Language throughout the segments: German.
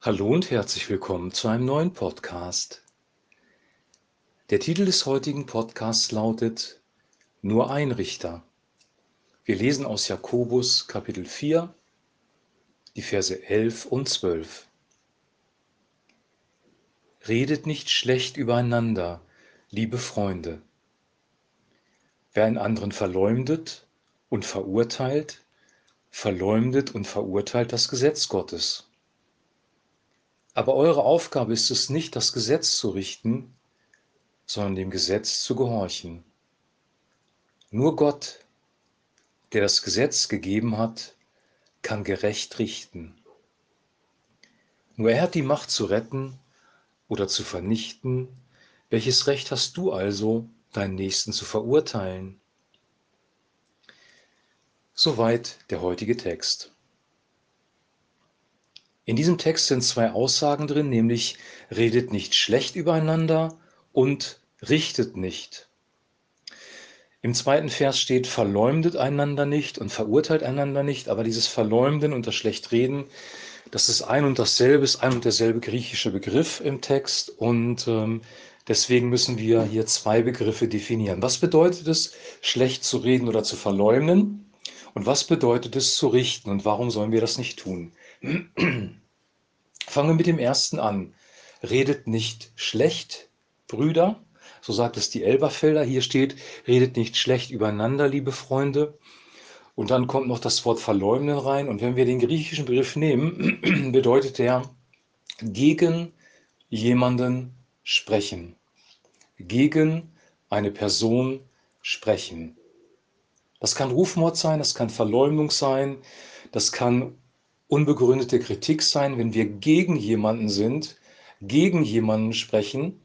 Hallo und herzlich willkommen zu einem neuen Podcast. Der Titel des heutigen Podcasts lautet Nur ein Richter. Wir lesen aus Jakobus Kapitel 4, die Verse 11 und 12. Redet nicht schlecht übereinander, liebe Freunde. Wer einen anderen verleumdet und verurteilt, verleumdet und verurteilt das Gesetz Gottes. Aber eure Aufgabe ist es nicht, das Gesetz zu richten, sondern dem Gesetz zu gehorchen. Nur Gott, der das Gesetz gegeben hat, kann gerecht richten. Nur er hat die Macht zu retten oder zu vernichten. Welches Recht hast du also, deinen Nächsten zu verurteilen? Soweit der heutige Text. In diesem Text sind zwei Aussagen drin, nämlich redet nicht schlecht übereinander und richtet nicht. Im zweiten Vers steht, verleumdet einander nicht und verurteilt einander nicht, aber dieses Verleumden und das Schlechtreden, das ist ein und dasselbe, ist ein und derselbe griechische Begriff im Text und ähm, deswegen müssen wir hier zwei Begriffe definieren. Was bedeutet es, schlecht zu reden oder zu verleumden? Und was bedeutet es zu richten und warum sollen wir das nicht tun? Fangen wir mit dem ersten an. Redet nicht schlecht, Brüder, so sagt es die Elberfelder. Hier steht, redet nicht schlecht übereinander, liebe Freunde. Und dann kommt noch das Wort verleumden rein. Und wenn wir den griechischen Begriff nehmen, bedeutet der gegen jemanden sprechen. Gegen eine Person sprechen. Das kann Rufmord sein, das kann Verleumdung sein, das kann unbegründete Kritik sein, wenn wir gegen jemanden sind, gegen jemanden sprechen,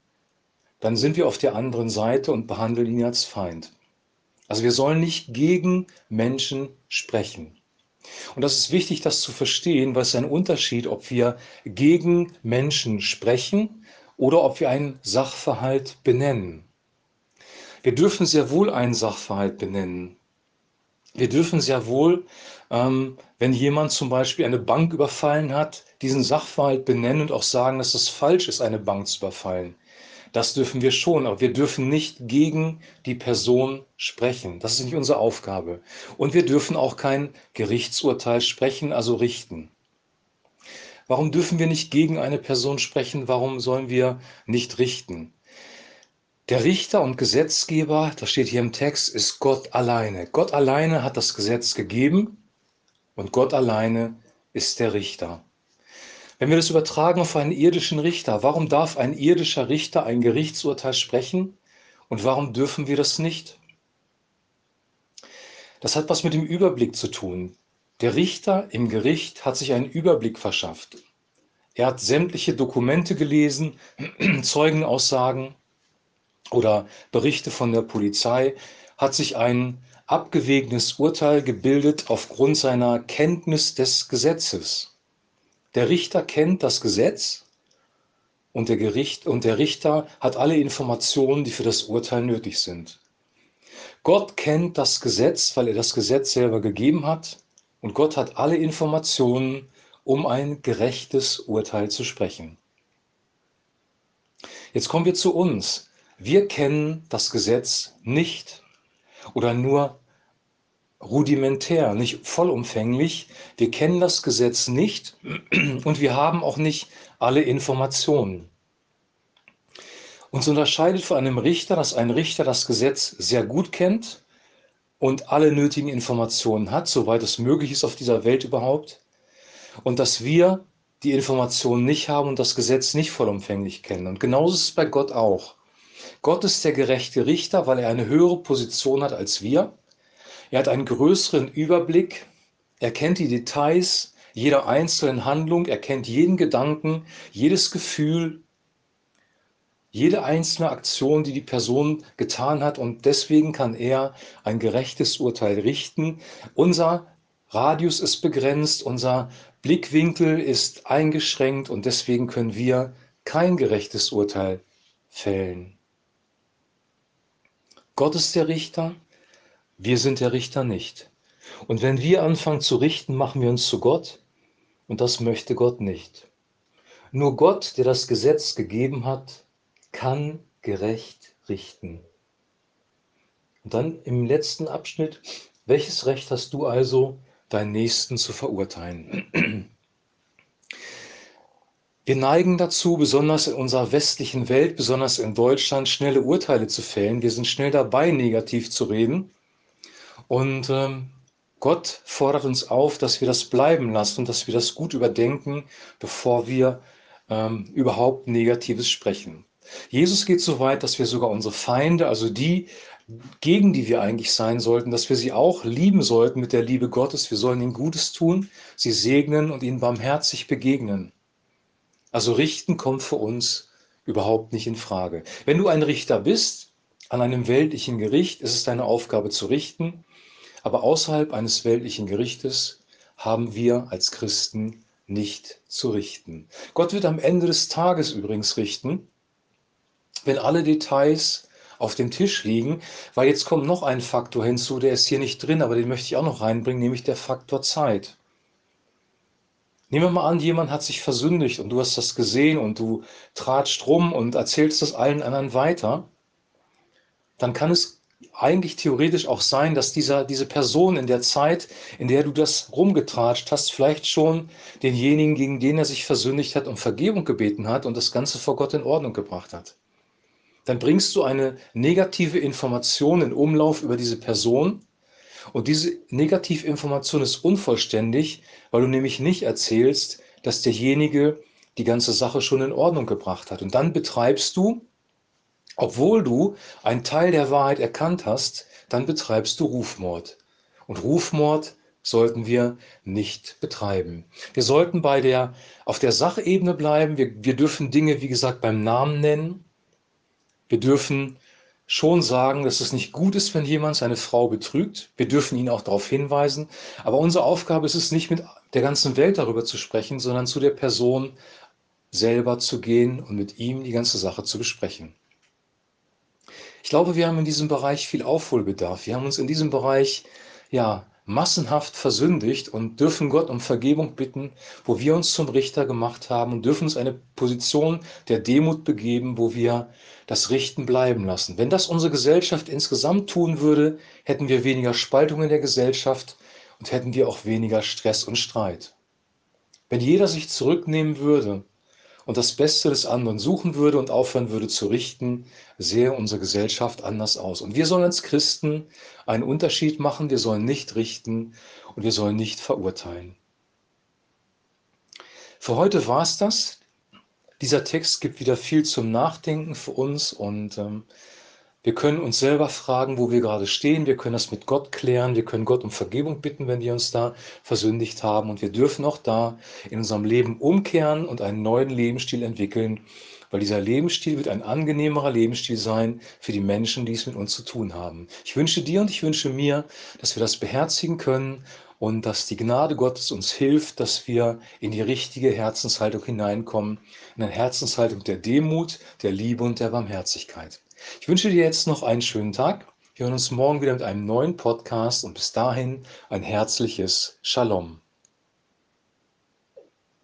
dann sind wir auf der anderen Seite und behandeln ihn als Feind. Also wir sollen nicht gegen Menschen sprechen. Und das ist wichtig, das zu verstehen, weil es ein Unterschied, ob wir gegen Menschen sprechen oder ob wir einen Sachverhalt benennen. Wir dürfen sehr wohl einen Sachverhalt benennen. Wir dürfen sehr wohl, ähm, wenn jemand zum Beispiel eine Bank überfallen hat, diesen Sachverhalt benennen und auch sagen, dass es falsch ist, eine Bank zu überfallen. Das dürfen wir schon, aber wir dürfen nicht gegen die Person sprechen. Das ist nicht unsere Aufgabe. Und wir dürfen auch kein Gerichtsurteil sprechen, also richten. Warum dürfen wir nicht gegen eine Person sprechen? Warum sollen wir nicht richten? Der Richter und Gesetzgeber, das steht hier im Text, ist Gott alleine. Gott alleine hat das Gesetz gegeben und Gott alleine ist der Richter. Wenn wir das übertragen auf einen irdischen Richter, warum darf ein irdischer Richter ein Gerichtsurteil sprechen und warum dürfen wir das nicht? Das hat was mit dem Überblick zu tun. Der Richter im Gericht hat sich einen Überblick verschafft. Er hat sämtliche Dokumente gelesen, Zeugenaussagen, oder Berichte von der Polizei, hat sich ein abgewegenes Urteil gebildet aufgrund seiner Kenntnis des Gesetzes. Der Richter kennt das Gesetz und der, Gericht, und der Richter hat alle Informationen, die für das Urteil nötig sind. Gott kennt das Gesetz, weil er das Gesetz selber gegeben hat und Gott hat alle Informationen, um ein gerechtes Urteil zu sprechen. Jetzt kommen wir zu uns. Wir kennen das Gesetz nicht oder nur rudimentär, nicht vollumfänglich. Wir kennen das Gesetz nicht und wir haben auch nicht alle Informationen. Uns unterscheidet von einem Richter, dass ein Richter das Gesetz sehr gut kennt und alle nötigen Informationen hat, soweit es möglich ist auf dieser Welt überhaupt, und dass wir die Informationen nicht haben und das Gesetz nicht vollumfänglich kennen. Und genauso ist es bei Gott auch. Gott ist der gerechte Richter, weil er eine höhere Position hat als wir. Er hat einen größeren Überblick. Er kennt die Details jeder einzelnen Handlung. Er kennt jeden Gedanken, jedes Gefühl, jede einzelne Aktion, die die Person getan hat. Und deswegen kann er ein gerechtes Urteil richten. Unser Radius ist begrenzt, unser Blickwinkel ist eingeschränkt und deswegen können wir kein gerechtes Urteil fällen. Gott ist der Richter, wir sind der Richter nicht. Und wenn wir anfangen zu richten, machen wir uns zu Gott und das möchte Gott nicht. Nur Gott, der das Gesetz gegeben hat, kann gerecht richten. Und dann im letzten Abschnitt, welches Recht hast du also, deinen Nächsten zu verurteilen? Wir neigen dazu, besonders in unserer westlichen Welt, besonders in Deutschland, schnelle Urteile zu fällen. Wir sind schnell dabei, negativ zu reden. Und ähm, Gott fordert uns auf, dass wir das bleiben lassen und dass wir das gut überdenken, bevor wir ähm, überhaupt Negatives sprechen. Jesus geht so weit, dass wir sogar unsere Feinde, also die, gegen die wir eigentlich sein sollten, dass wir sie auch lieben sollten mit der Liebe Gottes. Wir sollen ihnen Gutes tun, sie segnen und ihnen barmherzig begegnen. Also richten kommt für uns überhaupt nicht in Frage. Wenn du ein Richter bist an einem weltlichen Gericht, ist es deine Aufgabe zu richten. Aber außerhalb eines weltlichen Gerichtes haben wir als Christen nicht zu richten. Gott wird am Ende des Tages übrigens richten, wenn alle Details auf dem Tisch liegen, weil jetzt kommt noch ein Faktor hinzu, der ist hier nicht drin, aber den möchte ich auch noch reinbringen, nämlich der Faktor Zeit. Nehmen wir mal an, jemand hat sich versündigt und du hast das gesehen und du tratscht rum und erzählst das allen anderen weiter. Dann kann es eigentlich theoretisch auch sein, dass dieser, diese Person in der Zeit, in der du das rumgetratscht hast, vielleicht schon denjenigen, gegen den er sich versündigt hat, um Vergebung gebeten hat und das Ganze vor Gott in Ordnung gebracht hat. Dann bringst du eine negative Information in Umlauf über diese Person und diese Negativinformation ist unvollständig, weil du nämlich nicht erzählst, dass derjenige die ganze Sache schon in Ordnung gebracht hat. Und dann betreibst du, obwohl du einen Teil der Wahrheit erkannt hast, dann betreibst du Rufmord. Und Rufmord sollten wir nicht betreiben. Wir sollten bei der, auf der Sachebene bleiben. Wir, wir dürfen Dinge, wie gesagt, beim Namen nennen. Wir dürfen schon sagen, dass es nicht gut ist, wenn jemand seine Frau betrügt. Wir dürfen ihn auch darauf hinweisen. Aber unsere Aufgabe ist es nicht, mit der ganzen Welt darüber zu sprechen, sondern zu der Person selber zu gehen und mit ihm die ganze Sache zu besprechen. Ich glaube, wir haben in diesem Bereich viel Aufholbedarf. Wir haben uns in diesem Bereich ja massenhaft versündigt und dürfen Gott um Vergebung bitten, wo wir uns zum Richter gemacht haben und dürfen uns eine Position der Demut begeben, wo wir das Richten bleiben lassen. Wenn das unsere Gesellschaft insgesamt tun würde, hätten wir weniger Spaltung in der Gesellschaft und hätten wir auch weniger Stress und Streit. Wenn jeder sich zurücknehmen würde und das Beste des anderen suchen würde und aufhören würde zu richten, sähe unsere Gesellschaft anders aus. Und wir sollen als Christen einen Unterschied machen. Wir sollen nicht richten und wir sollen nicht verurteilen. Für heute war es das. Dieser Text gibt wieder viel zum Nachdenken für uns und ähm, wir können uns selber fragen, wo wir gerade stehen. Wir können das mit Gott klären. Wir können Gott um Vergebung bitten, wenn wir uns da versündigt haben. Und wir dürfen auch da in unserem Leben umkehren und einen neuen Lebensstil entwickeln, weil dieser Lebensstil wird ein angenehmerer Lebensstil sein für die Menschen, die es mit uns zu tun haben. Ich wünsche dir und ich wünsche mir, dass wir das beherzigen können und dass die Gnade Gottes uns hilft, dass wir in die richtige Herzenshaltung hineinkommen, in eine Herzenshaltung der Demut, der Liebe und der Barmherzigkeit. Ich wünsche dir jetzt noch einen schönen Tag. Wir hören uns morgen wieder mit einem neuen Podcast und bis dahin ein herzliches Shalom.